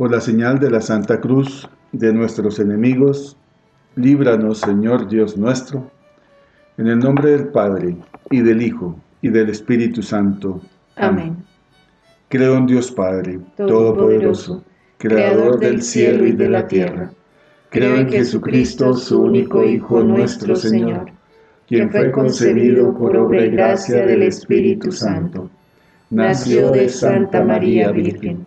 Por la señal de la Santa Cruz de nuestros enemigos, líbranos, Señor Dios nuestro, en el nombre del Padre, y del Hijo, y del Espíritu Santo. Amén. Creo en Dios Padre, Todopoderoso, Creador del cielo y de la tierra. Creo en Jesucristo, su único Hijo, nuestro Señor, quien fue concebido por obra y gracia del Espíritu Santo. Nació de Santa María Virgen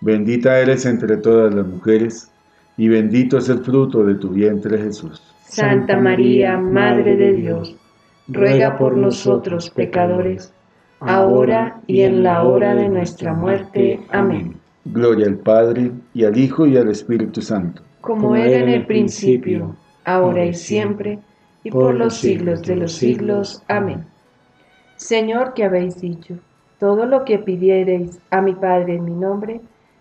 Bendita eres entre todas las mujeres, y bendito es el fruto de tu vientre Jesús. Santa María, Madre de Dios, ruega por nosotros pecadores, ahora y en la hora de nuestra muerte. Amén. Gloria al Padre, y al Hijo, y al Espíritu Santo. Como era en el principio, ahora y siempre, y por los siglos de los siglos. Amén. Señor, que habéis dicho, todo lo que pidiereis a mi Padre en mi nombre,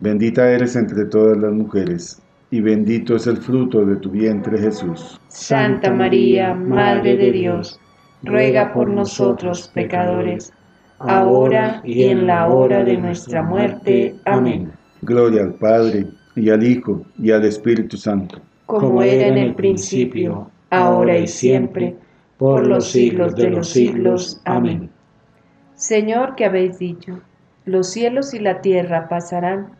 Bendita eres entre todas las mujeres, y bendito es el fruto de tu vientre Jesús. Santa María, Madre de Dios, ruega por nosotros pecadores ahora y en la hora de nuestra muerte. Amén. Gloria al Padre, y al Hijo, y al Espíritu Santo. Como era en el principio, ahora y siempre, por los siglos de los siglos. Amén. Señor, que habéis dicho, los cielos y la tierra pasarán,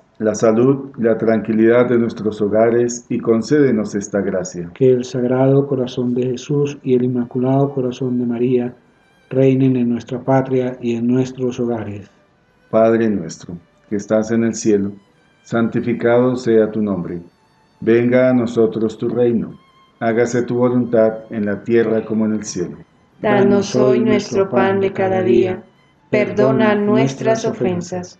la salud y la tranquilidad de nuestros hogares y concédenos esta gracia. Que el Sagrado Corazón de Jesús y el Inmaculado Corazón de María reinen en nuestra patria y en nuestros hogares. Padre nuestro, que estás en el cielo, santificado sea tu nombre. Venga a nosotros tu reino. Hágase tu voluntad en la tierra como en el cielo. Danos hoy nuestro pan de cada día. Perdona nuestras ofensas,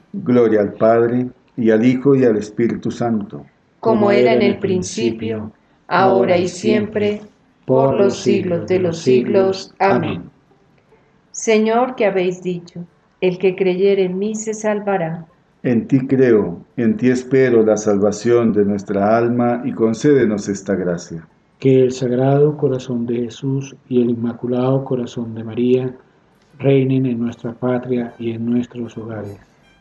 Gloria al Padre, y al Hijo, y al Espíritu Santo. Como era en el principio, ahora y siempre, por los siglos de los siglos. Amén. Señor, que habéis dicho, el que creyere en mí se salvará. En ti creo, en ti espero la salvación de nuestra alma y concédenos esta gracia. Que el Sagrado Corazón de Jesús y el Inmaculado Corazón de María reinen en nuestra patria y en nuestros hogares.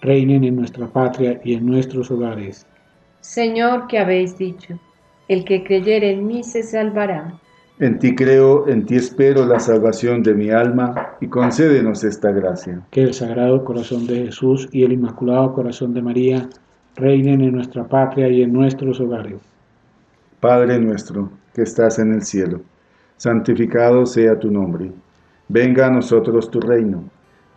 reinen en nuestra patria y en nuestros hogares. Señor, que habéis dicho, el que creyere en mí se salvará. En ti creo, en ti espero la salvación de mi alma y concédenos esta gracia. Que el Sagrado Corazón de Jesús y el Inmaculado Corazón de María reinen en nuestra patria y en nuestros hogares. Padre nuestro, que estás en el cielo, santificado sea tu nombre. Venga a nosotros tu reino.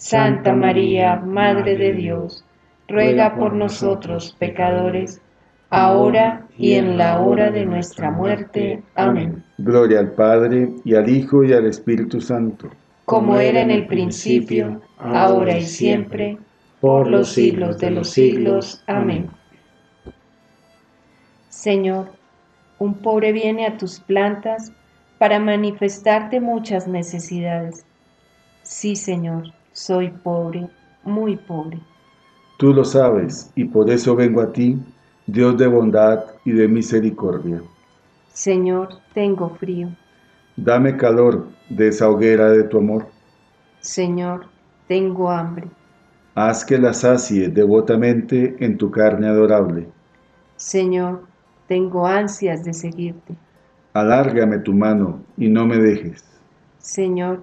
Santa María, Madre de Dios, ruega por nosotros pecadores, ahora y en la hora de nuestra muerte. Amén. Gloria al Padre, y al Hijo, y al Espíritu Santo. Como era en el principio, ahora y siempre, por los siglos de los siglos. Amén. Señor, un pobre viene a tus plantas para manifestarte muchas necesidades. Sí, Señor, soy pobre, muy pobre. Tú lo sabes, y por eso vengo a ti, Dios de bondad y de misericordia. Señor, tengo frío. Dame calor de esa hoguera de tu amor. Señor, tengo hambre. Haz que la sacie devotamente en tu carne adorable. Señor, tengo ansias de seguirte. Alárgame tu mano y no me dejes. Señor,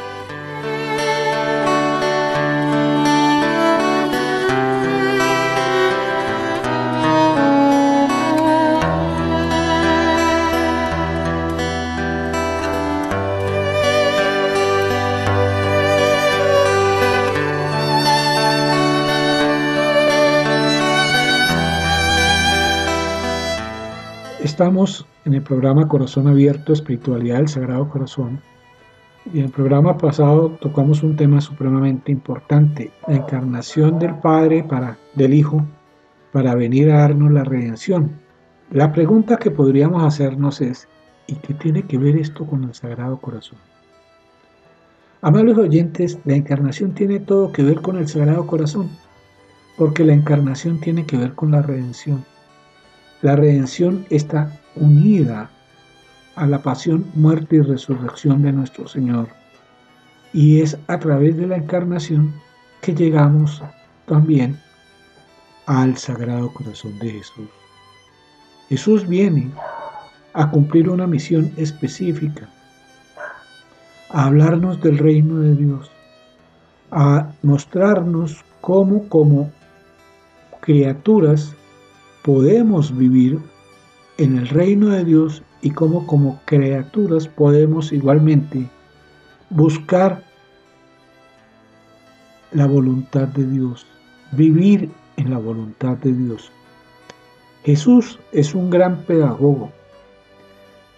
Estamos en el programa Corazón Abierto, Espiritualidad del Sagrado Corazón. Y en el programa pasado tocamos un tema supremamente importante, la encarnación del Padre para, del Hijo para venir a darnos la redención. La pregunta que podríamos hacernos es, ¿y qué tiene que ver esto con el Sagrado Corazón? Amables oyentes, la encarnación tiene todo que ver con el Sagrado Corazón, porque la encarnación tiene que ver con la redención. La redención está unida a la pasión, muerte y resurrección de nuestro Señor. Y es a través de la encarnación que llegamos también al Sagrado Corazón de Jesús. Jesús viene a cumplir una misión específica, a hablarnos del reino de Dios, a mostrarnos cómo como criaturas podemos vivir en el reino de Dios y cómo como criaturas podemos igualmente buscar la voluntad de Dios, vivir en la voluntad de Dios. Jesús es un gran pedagogo.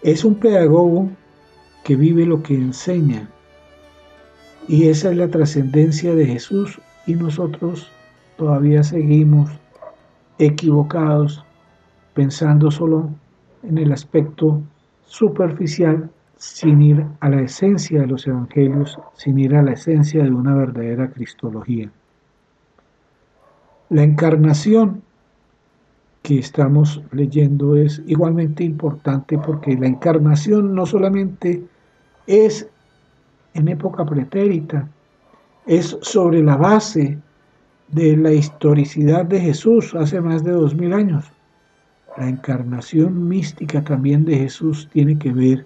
Es un pedagogo que vive lo que enseña. Y esa es la trascendencia de Jesús y nosotros todavía seguimos equivocados pensando solo en el aspecto superficial sin ir a la esencia de los evangelios, sin ir a la esencia de una verdadera cristología. La encarnación que estamos leyendo es igualmente importante porque la encarnación no solamente es en época pretérita, es sobre la base de la historicidad de Jesús hace más de dos mil años. La encarnación mística también de Jesús tiene que ver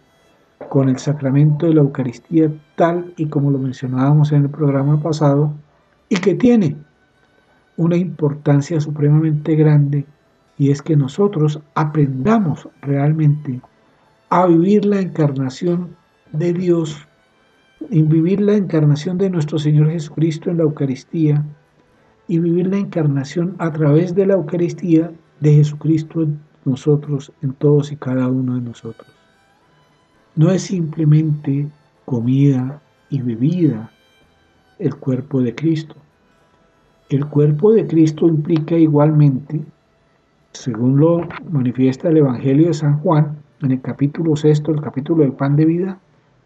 con el sacramento de la Eucaristía tal y como lo mencionábamos en el programa pasado y que tiene una importancia supremamente grande y es que nosotros aprendamos realmente a vivir la encarnación de Dios, en vivir la encarnación de nuestro Señor Jesucristo en la Eucaristía y vivir la encarnación a través de la Eucaristía de Jesucristo en nosotros, en todos y cada uno de nosotros no es simplemente comida y bebida el cuerpo de Cristo. El cuerpo de Cristo implica igualmente, según lo manifiesta el Evangelio de San Juan, en el capítulo sexto, el capítulo del pan de vida,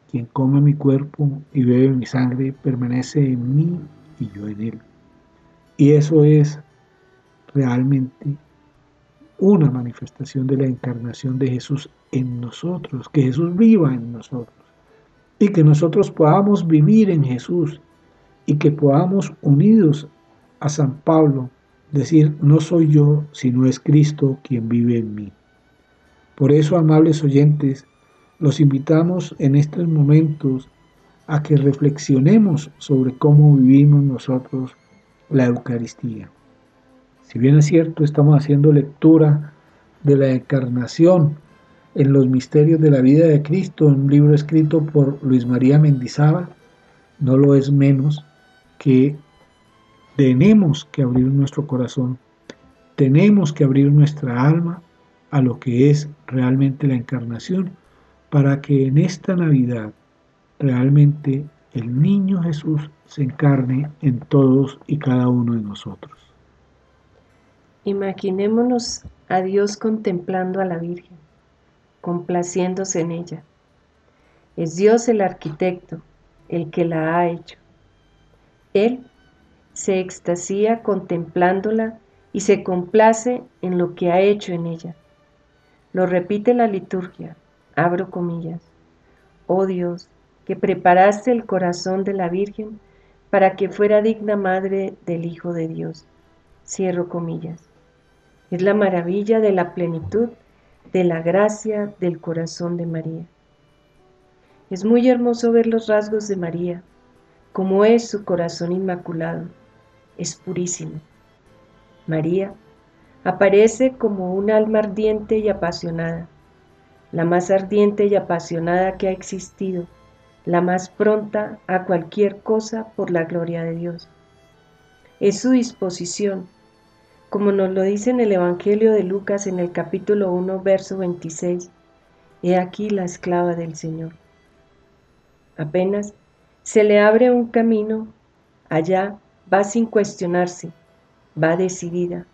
quien come mi cuerpo y bebe mi sangre permanece en mí y yo en él. Y eso es realmente una manifestación de la encarnación de Jesús en nosotros, que Jesús viva en nosotros y que nosotros podamos vivir en Jesús y que podamos unidos a San Pablo decir, no soy yo, sino es Cristo quien vive en mí. Por eso, amables oyentes, los invitamos en estos momentos a que reflexionemos sobre cómo vivimos nosotros la Eucaristía. Si bien es cierto, estamos haciendo lectura de la encarnación en los misterios de la vida de Cristo, un libro escrito por Luis María Mendizábal, no lo es menos que tenemos que abrir nuestro corazón, tenemos que abrir nuestra alma a lo que es realmente la encarnación, para que en esta Navidad realmente el niño Jesús se encarne en todos y cada uno de nosotros. Imaginémonos a Dios contemplando a la Virgen complaciéndose en ella. Es Dios el arquitecto, el que la ha hecho. Él se extasía contemplándola y se complace en lo que ha hecho en ella. Lo repite la liturgia, abro comillas. Oh Dios, que preparaste el corazón de la Virgen para que fuera digna madre del Hijo de Dios. Cierro comillas. Es la maravilla de la plenitud de la gracia del corazón de María. Es muy hermoso ver los rasgos de María, como es su corazón inmaculado, es purísimo. María aparece como un alma ardiente y apasionada, la más ardiente y apasionada que ha existido, la más pronta a cualquier cosa por la gloria de Dios. Es su disposición como nos lo dice en el Evangelio de Lucas en el capítulo 1, verso 26. He aquí la esclava del Señor. Apenas se le abre un camino, allá va sin cuestionarse, va decidida.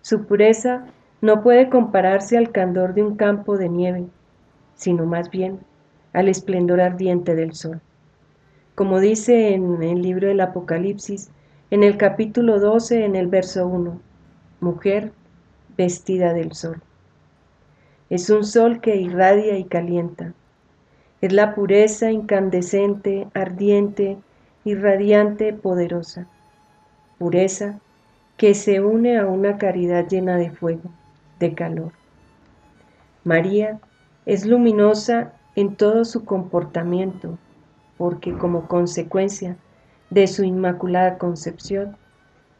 Su pureza no puede compararse al candor de un campo de nieve, sino más bien al esplendor ardiente del sol. Como dice en el libro del Apocalipsis, en el capítulo 12, en el verso 1, mujer vestida del sol. Es un sol que irradia y calienta. Es la pureza incandescente, ardiente, irradiante, poderosa. Pureza que se une a una caridad llena de fuego, de calor. María es luminosa en todo su comportamiento, porque como consecuencia de su inmaculada concepción,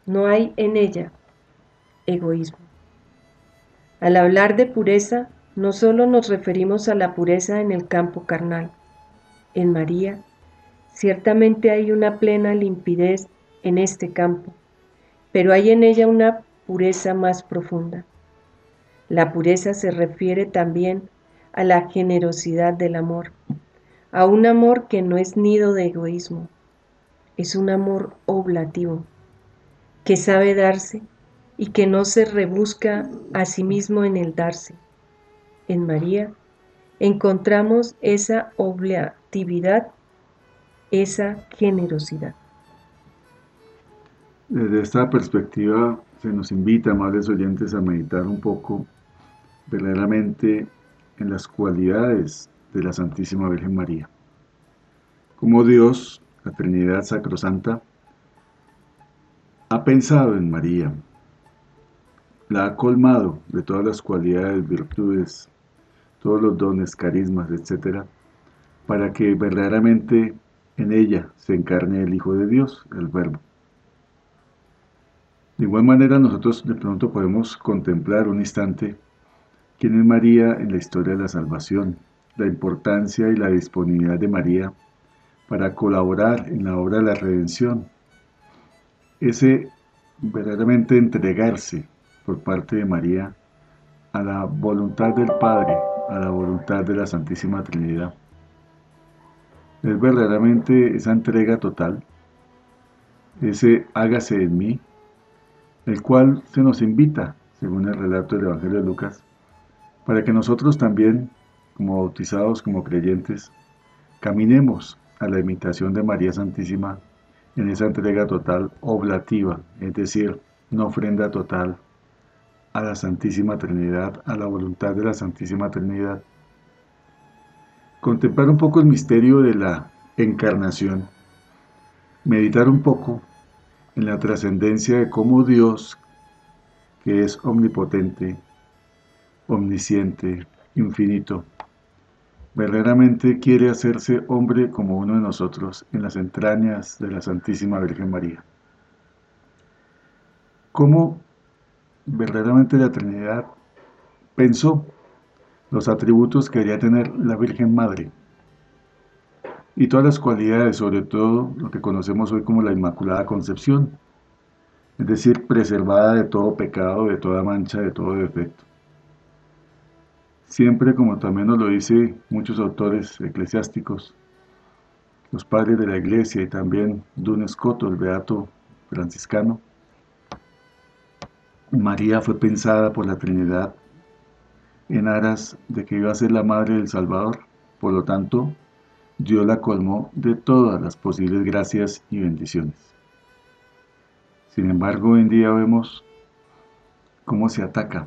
no hay en ella egoísmo. Al hablar de pureza, no solo nos referimos a la pureza en el campo carnal. En María, ciertamente hay una plena limpidez en este campo, pero hay en ella una pureza más profunda. La pureza se refiere también a la generosidad del amor, a un amor que no es nido de egoísmo, es un amor oblativo, que sabe darse y que no se rebusca a sí mismo en el darse. En María encontramos esa oblatividad, esa generosidad. Desde esta perspectiva se nos invita, amables oyentes, a meditar un poco verdaderamente en las cualidades de la Santísima Virgen María. Como Dios, la Trinidad Sacrosanta, ha pensado en María, la ha colmado de todas las cualidades, virtudes, todos los dones, carismas, etc., para que verdaderamente en ella se encarne el Hijo de Dios, el Verbo. De igual manera nosotros de pronto podemos contemplar un instante quién es María en la historia de la salvación, la importancia y la disponibilidad de María para colaborar en la obra de la redención. Ese verdaderamente entregarse por parte de María a la voluntad del Padre, a la voluntad de la Santísima Trinidad. Es verdaderamente esa entrega total, ese hágase en mí, el cual se nos invita, según el relato del Evangelio de Lucas, para que nosotros también, como bautizados, como creyentes, caminemos a la imitación de María Santísima en esa entrega total oblativa, es decir, una ofrenda total a la Santísima Trinidad, a la voluntad de la Santísima Trinidad. Contemplar un poco el misterio de la encarnación, meditar un poco en la trascendencia de cómo Dios, que es omnipotente, omnisciente, infinito, verdaderamente quiere hacerse hombre como uno de nosotros en las entrañas de la Santísima Virgen María. ¿Cómo verdaderamente la Trinidad pensó los atributos que quería tener la Virgen Madre y todas las cualidades, sobre todo lo que conocemos hoy como la Inmaculada Concepción, es decir, preservada de todo pecado, de toda mancha, de todo defecto. Siempre, como también nos lo dicen muchos autores eclesiásticos, los padres de la iglesia y también Dunes Escoto, el beato franciscano, María fue pensada por la Trinidad en aras de que iba a ser la madre del Salvador, por lo tanto, Dios la colmó de todas las posibles gracias y bendiciones. Sin embargo, hoy en día vemos cómo se ataca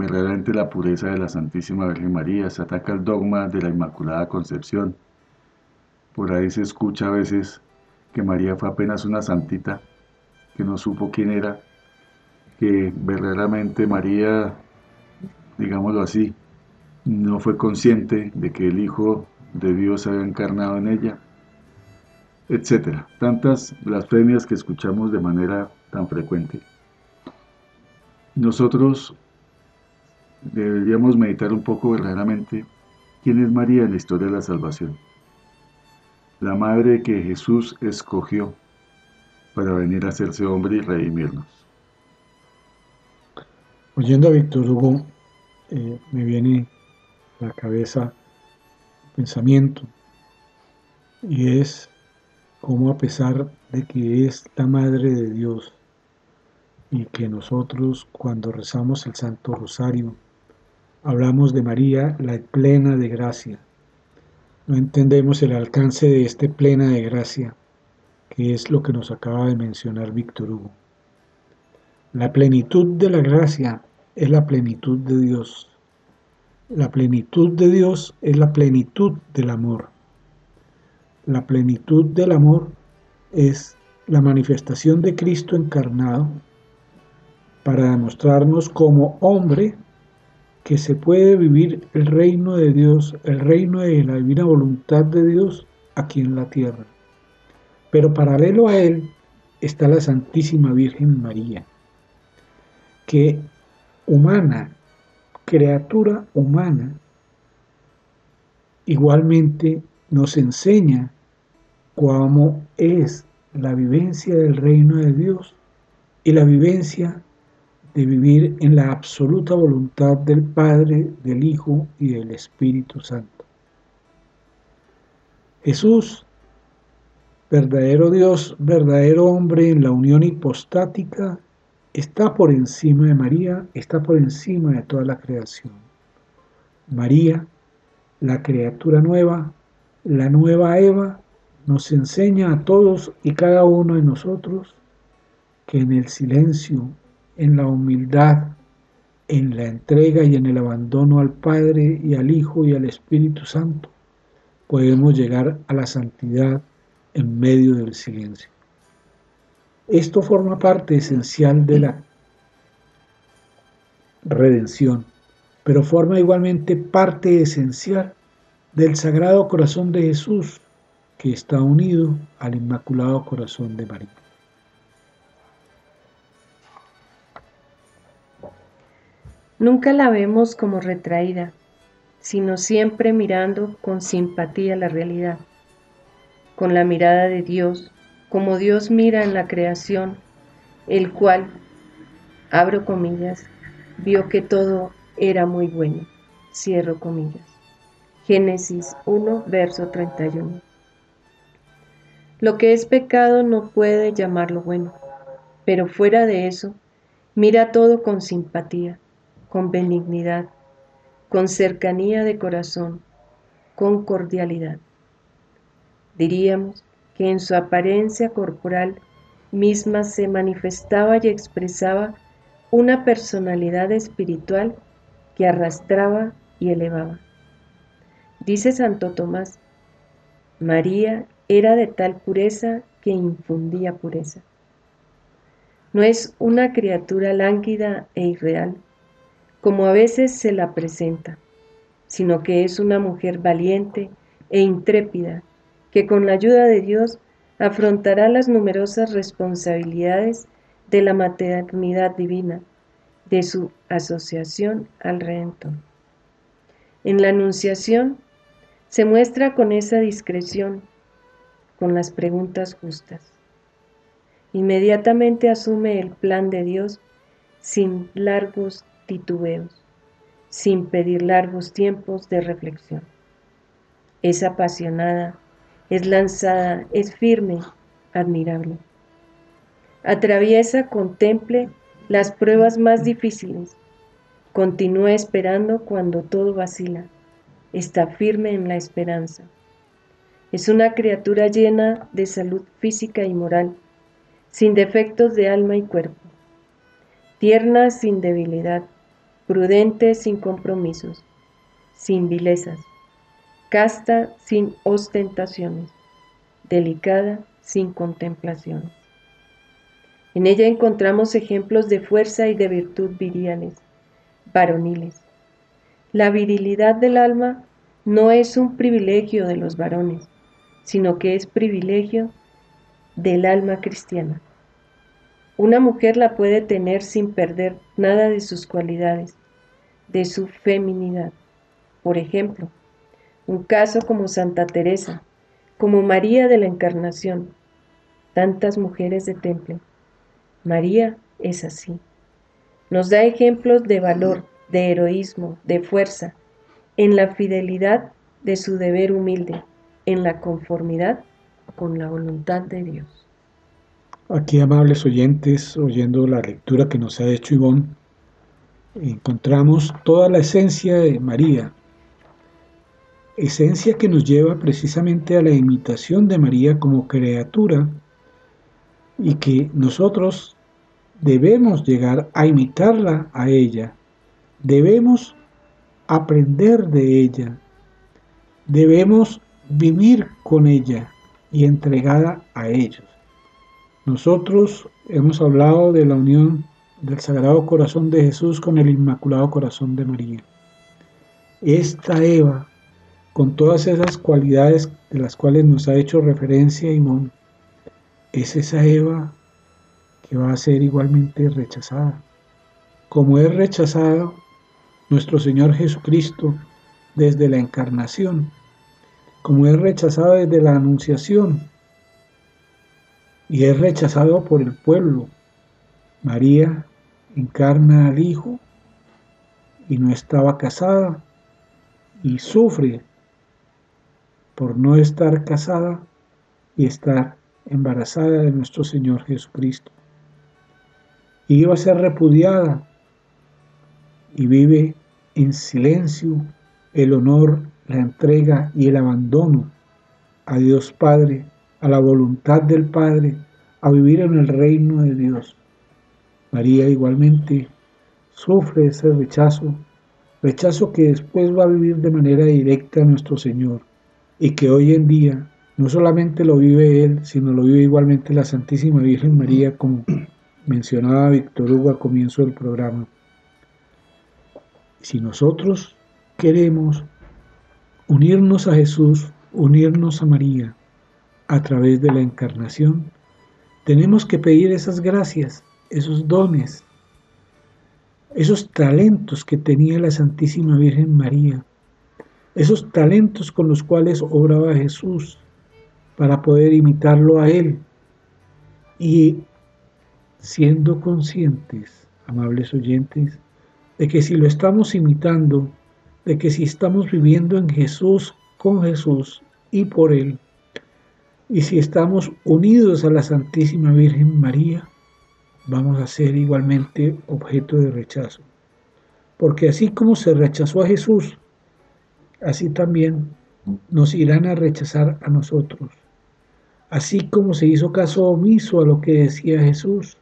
verdaderamente la pureza de la Santísima Virgen María, se ataca el dogma de la Inmaculada Concepción. Por ahí se escucha a veces que María fue apenas una santita, que no supo quién era, que verdaderamente María, digámoslo así, no fue consciente de que el Hijo de Dios había encarnado en ella, etcétera. Tantas blasfemias que escuchamos de manera tan frecuente. Nosotros deberíamos meditar un poco verdaderamente quién es María en la historia de la salvación. La madre que Jesús escogió para venir a hacerse hombre y redimirnos. Oyendo a Víctor Hugo, eh, me viene a la cabeza pensamiento y es cómo a pesar de que es la madre de Dios y que nosotros cuando rezamos el Santo Rosario hablamos de María, la plena de gracia. No entendemos el alcance de este plena de gracia, que es lo que nos acaba de mencionar Víctor Hugo. La plenitud de la gracia es la plenitud de Dios. La plenitud de Dios es la plenitud del amor. La plenitud del amor es la manifestación de Cristo encarnado para demostrarnos como hombre que se puede vivir el reino de Dios, el reino de la divina voluntad de Dios aquí en la tierra. Pero paralelo a él está la Santísima Virgen María, que humana, criatura humana, igualmente nos enseña cómo es la vivencia del reino de Dios y la vivencia de vivir en la absoluta voluntad del Padre, del Hijo y del Espíritu Santo. Jesús, verdadero Dios, verdadero hombre en la unión hipostática, está por encima de María, está por encima de toda la creación. María, la criatura nueva, la nueva Eva, nos enseña a todos y cada uno de nosotros que en el silencio, en la humildad, en la entrega y en el abandono al Padre y al Hijo y al Espíritu Santo, podemos llegar a la santidad en medio del silencio. Esto forma parte esencial de la redención, pero forma igualmente parte esencial del Sagrado Corazón de Jesús, que está unido al Inmaculado Corazón de María. Nunca la vemos como retraída, sino siempre mirando con simpatía la realidad, con la mirada de Dios, como Dios mira en la creación, el cual, abro comillas, vio que todo era muy bueno, cierro comillas. Génesis 1, verso 31. Lo que es pecado no puede llamarlo bueno, pero fuera de eso, mira todo con simpatía con benignidad, con cercanía de corazón, con cordialidad. Diríamos que en su apariencia corporal misma se manifestaba y expresaba una personalidad espiritual que arrastraba y elevaba. Dice Santo Tomás, María era de tal pureza que infundía pureza. No es una criatura lánguida e irreal, como a veces se la presenta, sino que es una mujer valiente e intrépida que con la ayuda de Dios afrontará las numerosas responsabilidades de la maternidad divina, de su asociación al Redentor. En la Anunciación se muestra con esa discreción, con las preguntas justas. Inmediatamente asume el plan de Dios sin largos titubeos, sin pedir largos tiempos de reflexión. Es apasionada, es lanzada, es firme, admirable. Atraviesa, contemple las pruebas más difíciles, continúa esperando cuando todo vacila, está firme en la esperanza. Es una criatura llena de salud física y moral, sin defectos de alma y cuerpo, tierna sin debilidad, prudente sin compromisos, sin vilezas, casta sin ostentaciones, delicada sin contemplación. En ella encontramos ejemplos de fuerza y de virtud viriales, varoniles. La virilidad del alma no es un privilegio de los varones, sino que es privilegio del alma cristiana. Una mujer la puede tener sin perder nada de sus cualidades, de su feminidad. Por ejemplo, un caso como Santa Teresa, como María de la Encarnación, tantas mujeres de temple. María es así. Nos da ejemplos de valor, de heroísmo, de fuerza, en la fidelidad de su deber humilde, en la conformidad con la voluntad de Dios. Aquí, amables oyentes, oyendo la lectura que nos ha hecho Ivonne, encontramos toda la esencia de María, esencia que nos lleva precisamente a la imitación de María como criatura y que nosotros debemos llegar a imitarla a ella, debemos aprender de ella, debemos vivir con ella y entregada a ellos. Nosotros hemos hablado de la unión del Sagrado Corazón de Jesús con el Inmaculado Corazón de María. Esta Eva, con todas esas cualidades de las cuales nos ha hecho referencia Imón, es esa Eva que va a ser igualmente rechazada. Como es rechazado nuestro Señor Jesucristo desde la encarnación, como es rechazado desde la anunciación y es rechazado por el pueblo. María encarna al Hijo y no estaba casada y sufre por no estar casada y estar embarazada de nuestro Señor Jesucristo. Y iba a ser repudiada y vive en silencio el honor, la entrega y el abandono a Dios Padre, a la voluntad del Padre, a vivir en el reino de Dios. María igualmente sufre ese rechazo, rechazo que después va a vivir de manera directa nuestro Señor y que hoy en día no solamente lo vive Él, sino lo vive igualmente la Santísima Virgen María, como mencionaba Víctor Hugo al comienzo del programa. Si nosotros queremos unirnos a Jesús, unirnos a María a través de la encarnación, tenemos que pedir esas gracias, esos dones, esos talentos que tenía la Santísima Virgen María, esos talentos con los cuales obraba Jesús para poder imitarlo a Él y siendo conscientes, amables oyentes, de que si lo estamos imitando, de que si estamos viviendo en Jesús, con Jesús y por Él, y si estamos unidos a la Santísima Virgen María, vamos a ser igualmente objeto de rechazo. Porque así como se rechazó a Jesús, así también nos irán a rechazar a nosotros. Así como se hizo caso omiso a lo que decía Jesús,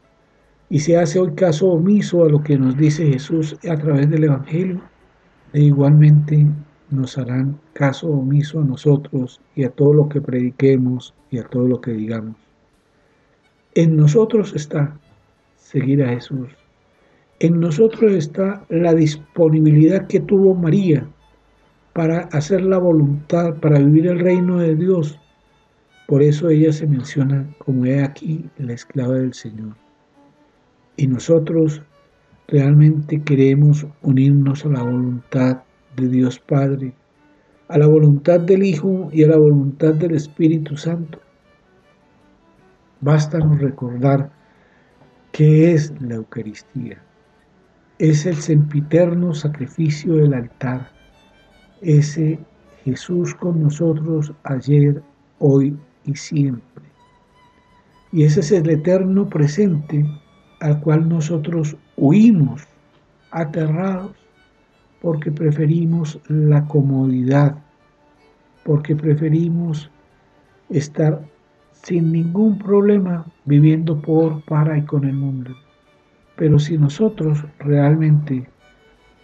y se hace hoy caso omiso a lo que nos dice Jesús a través del Evangelio, e igualmente nos harán caso omiso a nosotros y a todo lo que prediquemos y a todo lo que digamos. En nosotros está seguir a Jesús. En nosotros está la disponibilidad que tuvo María para hacer la voluntad, para vivir el reino de Dios. Por eso ella se menciona como he aquí la esclava del Señor. Y nosotros realmente queremos unirnos a la voluntad de Dios Padre, a la voluntad del Hijo y a la voluntad del Espíritu Santo. Bástanos recordar qué es la Eucaristía. Es el sempiterno sacrificio del altar, ese Jesús con nosotros ayer, hoy y siempre. Y ese es el eterno presente al cual nosotros huimos aterrados porque preferimos la comodidad, porque preferimos estar sin ningún problema viviendo por, para y con el mundo. Pero si nosotros realmente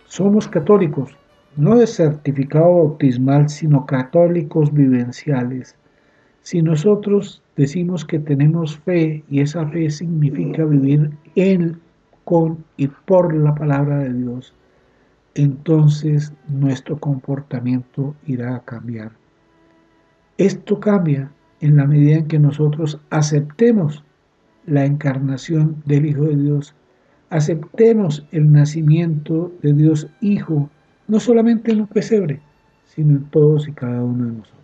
somos católicos, no de certificado bautismal, sino católicos vivenciales, si nosotros decimos que tenemos fe y esa fe significa vivir en, con y por la palabra de Dios, entonces nuestro comportamiento irá a cambiar. Esto cambia en la medida en que nosotros aceptemos la encarnación del Hijo de Dios, aceptemos el nacimiento de Dios Hijo, no solamente en un pesebre, sino en todos y cada uno de nosotros.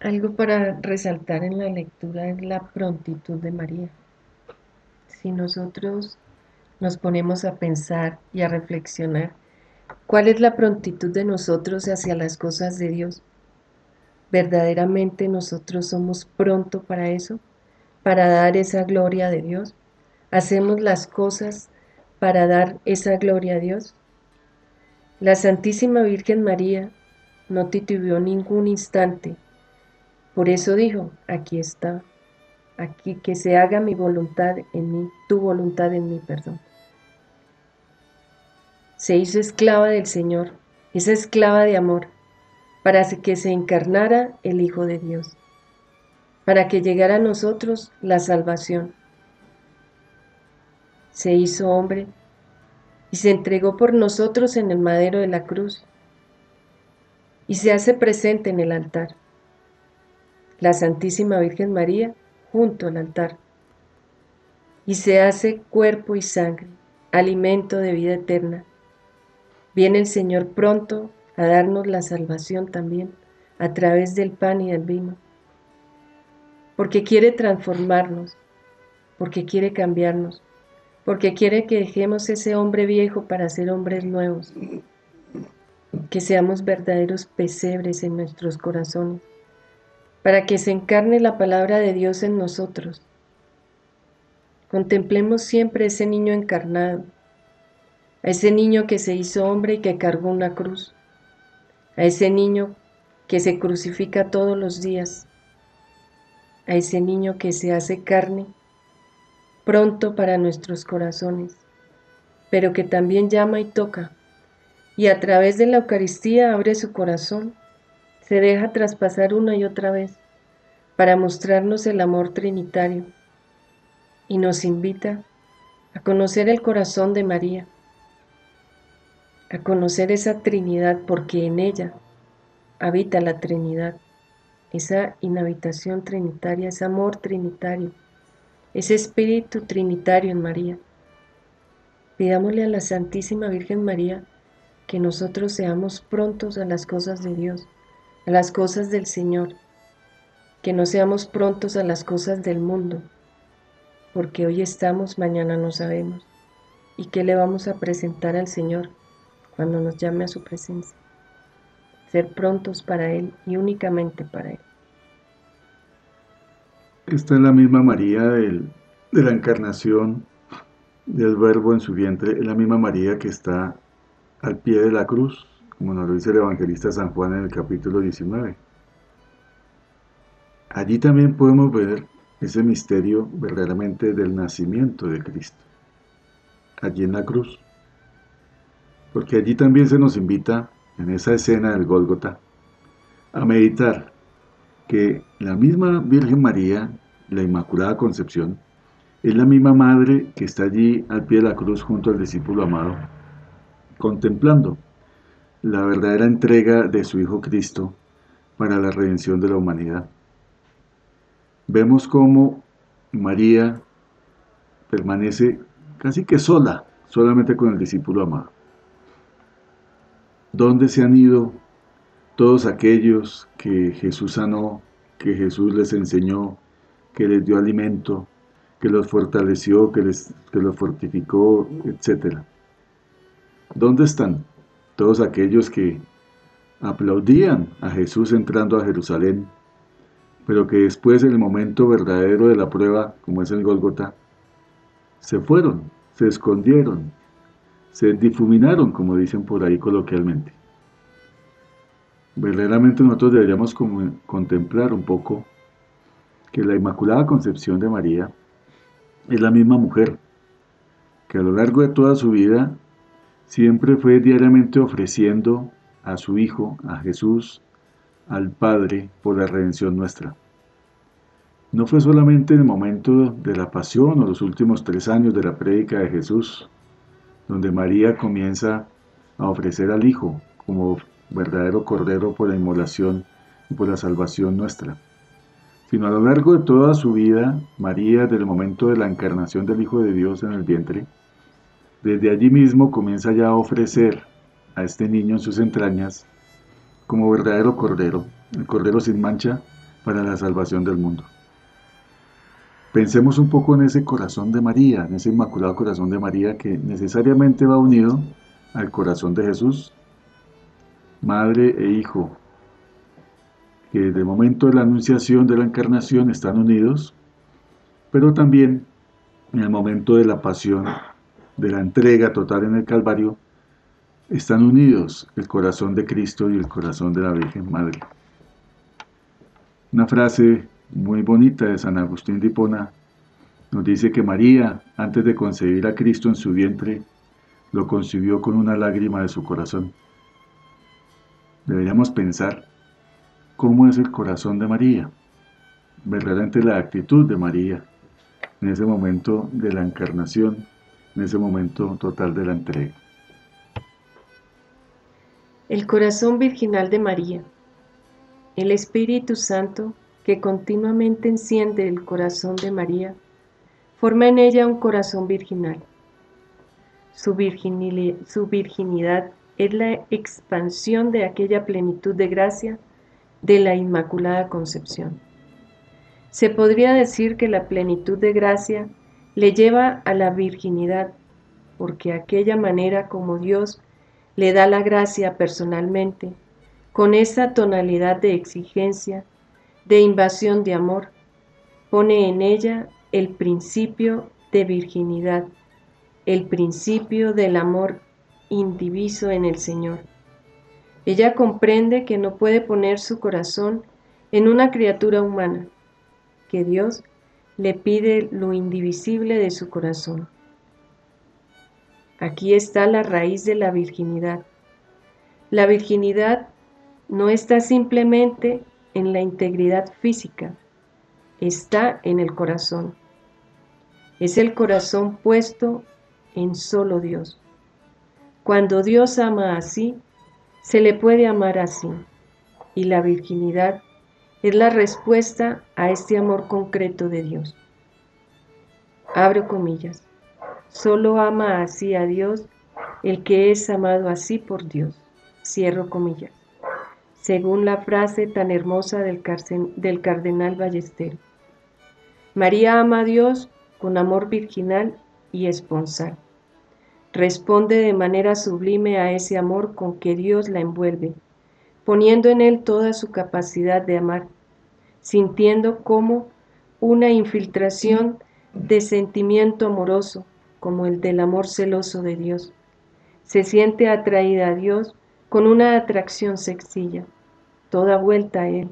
Algo para resaltar en la lectura es la prontitud de María. Si nosotros nos ponemos a pensar y a reflexionar, ¿cuál es la prontitud de nosotros hacia las cosas de Dios? ¿Verdaderamente nosotros somos pronto para eso? ¿Para dar esa gloria de Dios? ¿Hacemos las cosas para dar esa gloria a Dios? La Santísima Virgen María no titubeó ningún instante por eso dijo, aquí está, aquí que se haga mi voluntad en mí, tu voluntad en mí, perdón. Se hizo esclava del Señor, esa esclava de amor, para que se encarnara el Hijo de Dios, para que llegara a nosotros la salvación. Se hizo hombre y se entregó por nosotros en el madero de la cruz y se hace presente en el altar la Santísima Virgen María junto al altar y se hace cuerpo y sangre, alimento de vida eterna. Viene el Señor pronto a darnos la salvación también a través del pan y del vino, porque quiere transformarnos, porque quiere cambiarnos, porque quiere que dejemos ese hombre viejo para ser hombres nuevos, que seamos verdaderos pesebres en nuestros corazones, para que se encarne la palabra de Dios en nosotros. Contemplemos siempre ese niño encarnado, a ese niño que se hizo hombre y que cargó una cruz, a ese niño que se crucifica todos los días, a ese niño que se hace carne pronto para nuestros corazones, pero que también llama y toca, y a través de la Eucaristía abre su corazón, se deja traspasar una y otra vez para mostrarnos el amor trinitario y nos invita a conocer el corazón de María, a conocer esa Trinidad porque en ella habita la Trinidad, esa inhabitación trinitaria, ese amor trinitario ese espíritu trinitario en María. Pidámosle a la Santísima Virgen María que nosotros seamos prontos a las cosas de Dios, a las cosas del Señor, que no seamos prontos a las cosas del mundo, porque hoy estamos, mañana no sabemos. ¿Y qué le vamos a presentar al Señor cuando nos llame a su presencia? Ser prontos para Él y únicamente para Él. Esta es la misma María de la encarnación del verbo en su vientre, es la misma María que está al pie de la cruz, como nos lo dice el evangelista San Juan en el capítulo 19. Allí también podemos ver ese misterio verdaderamente del nacimiento de Cristo, allí en la cruz. Porque allí también se nos invita, en esa escena del Gólgota, a meditar que la misma Virgen María, la Inmaculada Concepción, es la misma madre que está allí al pie de la cruz junto al discípulo amado, contemplando la verdadera entrega de su Hijo Cristo para la redención de la humanidad. Vemos cómo María permanece casi que sola, solamente con el discípulo amado. ¿Dónde se han ido todos aquellos que Jesús sanó, que Jesús les enseñó, que les dio alimento, que los fortaleció, que, les, los fortificó, etc. ¿Dónde están todos aquellos que aplaudían a Jesús entrando a Jerusalén, pero que después en el momento verdadero de la prueba, como es el Gólgota, se fueron, se escondieron, se difuminaron, como dicen por ahí coloquialmente? verdaderamente nosotros deberíamos contemplar un poco que la Inmaculada Concepción de María es la misma mujer que a lo largo de toda su vida siempre fue diariamente ofreciendo a su Hijo, a Jesús, al Padre, por la redención nuestra. No fue solamente en el momento de la pasión o los últimos tres años de la prédica de Jesús, donde María comienza a ofrecer al Hijo como verdadero Cordero por la inmolación y por la salvación nuestra, sino a lo largo de toda su vida, María, desde el momento de la encarnación del Hijo de Dios en el vientre, desde allí mismo comienza ya a ofrecer a este niño en sus entrañas como verdadero Cordero, el Cordero sin mancha para la salvación del mundo. Pensemos un poco en ese corazón de María, en ese inmaculado corazón de María que necesariamente va unido al corazón de Jesús madre e hijo, que desde el momento de la anunciación de la encarnación están unidos, pero también en el momento de la pasión, de la entrega total en el Calvario, están unidos el corazón de Cristo y el corazón de la Virgen Madre. Una frase muy bonita de San Agustín de Hipona nos dice que María, antes de concebir a Cristo en su vientre, lo concibió con una lágrima de su corazón deberíamos pensar cómo es el corazón de María, verdaderamente la actitud de María en ese momento de la encarnación, en ese momento total de la entrega. El corazón virginal de María. El Espíritu Santo que continuamente enciende el corazón de María, forma en ella un corazón virginal. Su, su virginidad es la expansión de aquella plenitud de gracia de la Inmaculada Concepción. Se podría decir que la plenitud de gracia le lleva a la virginidad, porque aquella manera como Dios le da la gracia personalmente, con esa tonalidad de exigencia, de invasión de amor, pone en ella el principio de virginidad, el principio del amor indiviso en el Señor. Ella comprende que no puede poner su corazón en una criatura humana, que Dios le pide lo indivisible de su corazón. Aquí está la raíz de la virginidad. La virginidad no está simplemente en la integridad física, está en el corazón. Es el corazón puesto en solo Dios. Cuando Dios ama así, se le puede amar así. Y la virginidad es la respuesta a este amor concreto de Dios. Abro comillas. Solo ama así a Dios el que es amado así por Dios. Cierro comillas. Según la frase tan hermosa del, del cardenal Ballester. María ama a Dios con amor virginal y esponsal. Responde de manera sublime a ese amor con que Dios la envuelve poniendo en él toda su capacidad de amar, sintiendo como una infiltración de sentimiento amoroso, como el del amor celoso de Dios. Se siente atraída a Dios con una atracción sencilla, toda vuelta a Él,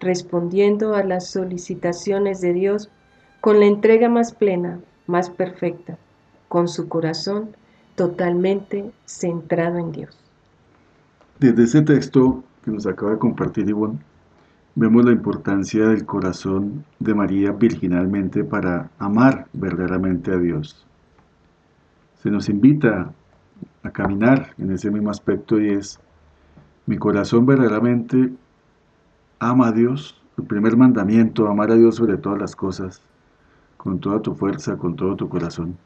respondiendo a las solicitaciones de Dios con la entrega más plena, más perfecta, con su corazón totalmente centrado en Dios. Desde ese texto que nos acaba de compartir Ivonne, vemos la importancia del corazón de María virginalmente para amar verdaderamente a Dios. Se nos invita a caminar en ese mismo aspecto y es, mi corazón verdaderamente ama a Dios, el primer mandamiento, amar a Dios sobre todas las cosas, con toda tu fuerza, con todo tu corazón.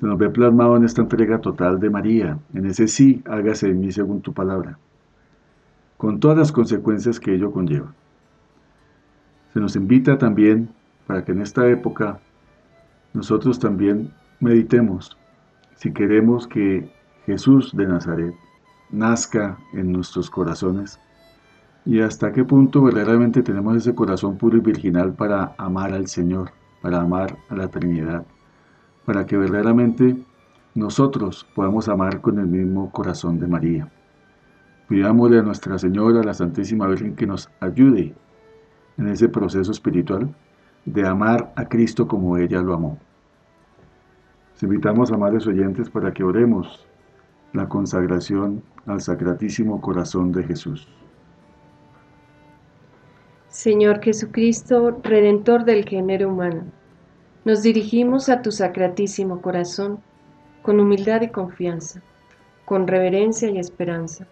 Se nos ve plasmado en esta entrega total de María, en ese sí, hágase en mí según tu palabra, con todas las consecuencias que ello conlleva. Se nos invita también para que en esta época nosotros también meditemos si queremos que Jesús de Nazaret nazca en nuestros corazones y hasta qué punto verdaderamente tenemos ese corazón puro y virginal para amar al Señor, para amar a la Trinidad para que verdaderamente nosotros podamos amar con el mismo corazón de María. Pidámosle a Nuestra Señora, la Santísima Virgen, que nos ayude en ese proceso espiritual de amar a Cristo como ella lo amó. Les invitamos, a amables oyentes, para que oremos la consagración al Sacratísimo Corazón de Jesús. Señor Jesucristo, Redentor del género humano, nos dirigimos a tu sacratísimo corazón con humildad y confianza, con reverencia y esperanza,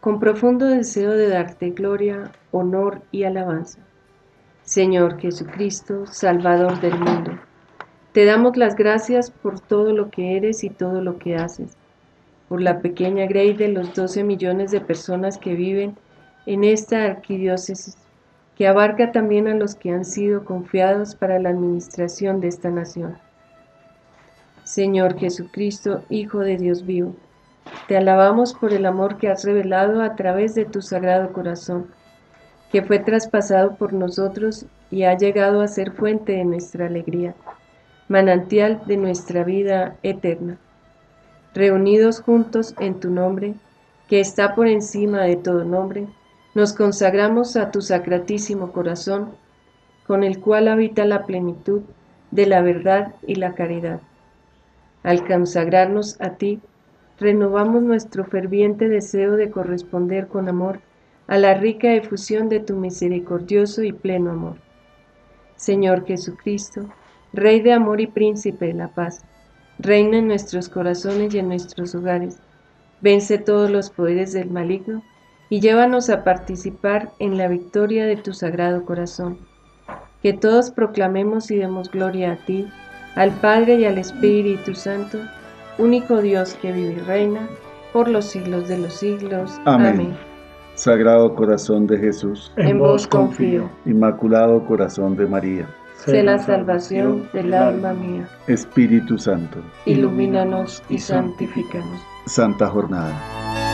con profundo deseo de darte gloria, honor y alabanza. Señor Jesucristo, Salvador del mundo, te damos las gracias por todo lo que eres y todo lo que haces, por la pequeña grey de los 12 millones de personas que viven en esta arquidiócesis que abarca también a los que han sido confiados para la administración de esta nación. Señor Jesucristo, Hijo de Dios vivo, te alabamos por el amor que has revelado a través de tu sagrado corazón, que fue traspasado por nosotros y ha llegado a ser fuente de nuestra alegría, manantial de nuestra vida eterna. Reunidos juntos en tu nombre, que está por encima de todo nombre, nos consagramos a tu sacratísimo corazón, con el cual habita la plenitud de la verdad y la caridad. Al consagrarnos a ti, renovamos nuestro ferviente deseo de corresponder con amor a la rica efusión de tu misericordioso y pleno amor. Señor Jesucristo, Rey de amor y príncipe de la paz, reina en nuestros corazones y en nuestros hogares, vence todos los poderes del maligno y llévanos a participar en la victoria de tu sagrado corazón. Que todos proclamemos y demos gloria a ti, al Padre y al Espíritu Santo, único Dios que vive y reina por los siglos de los siglos. Amén. Sagrado corazón de Jesús, en vos confío. Inmaculado corazón de María, sé la salvación del alma mía. Espíritu Santo, ilumínanos y santifícanos. Santa Jornada.